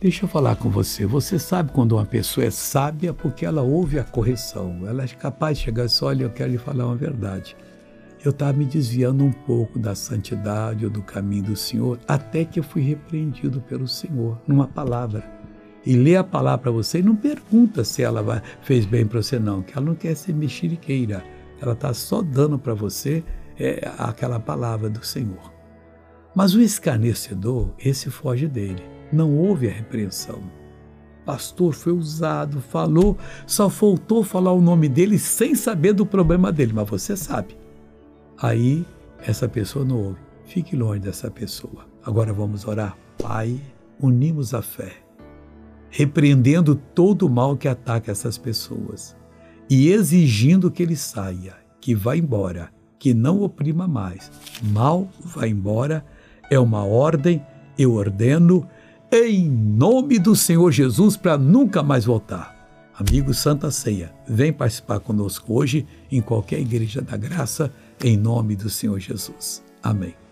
Deixa eu falar com você. Você sabe quando uma pessoa é sábia porque ela ouve a correção. Ela é capaz de chegar e dizer: Olha, eu quero lhe falar uma verdade. Eu estava me desviando um pouco da santidade ou do caminho do Senhor, até que eu fui repreendido pelo Senhor, numa palavra. E lê a palavra para você e não pergunta se ela fez bem para você, não, que ela não quer ser mexeriqueira. Ela está só dando para você é, aquela palavra do Senhor. Mas o escarnecedor, esse foge dele não houve a repreensão. Pastor foi usado, falou, só faltou falar o nome dele sem saber do problema dele, mas você sabe. Aí essa pessoa não ouve. Fique longe dessa pessoa. Agora vamos orar. Pai, unimos a fé, repreendendo todo o mal que ataca essas pessoas e exigindo que ele saia, que vá embora, que não oprima mais. Mal vá embora, é uma ordem, eu ordeno em nome do Senhor Jesus para nunca mais voltar. Amigo Santa Ceia, vem participar conosco hoje em qualquer igreja da graça, em nome do Senhor Jesus. Amém.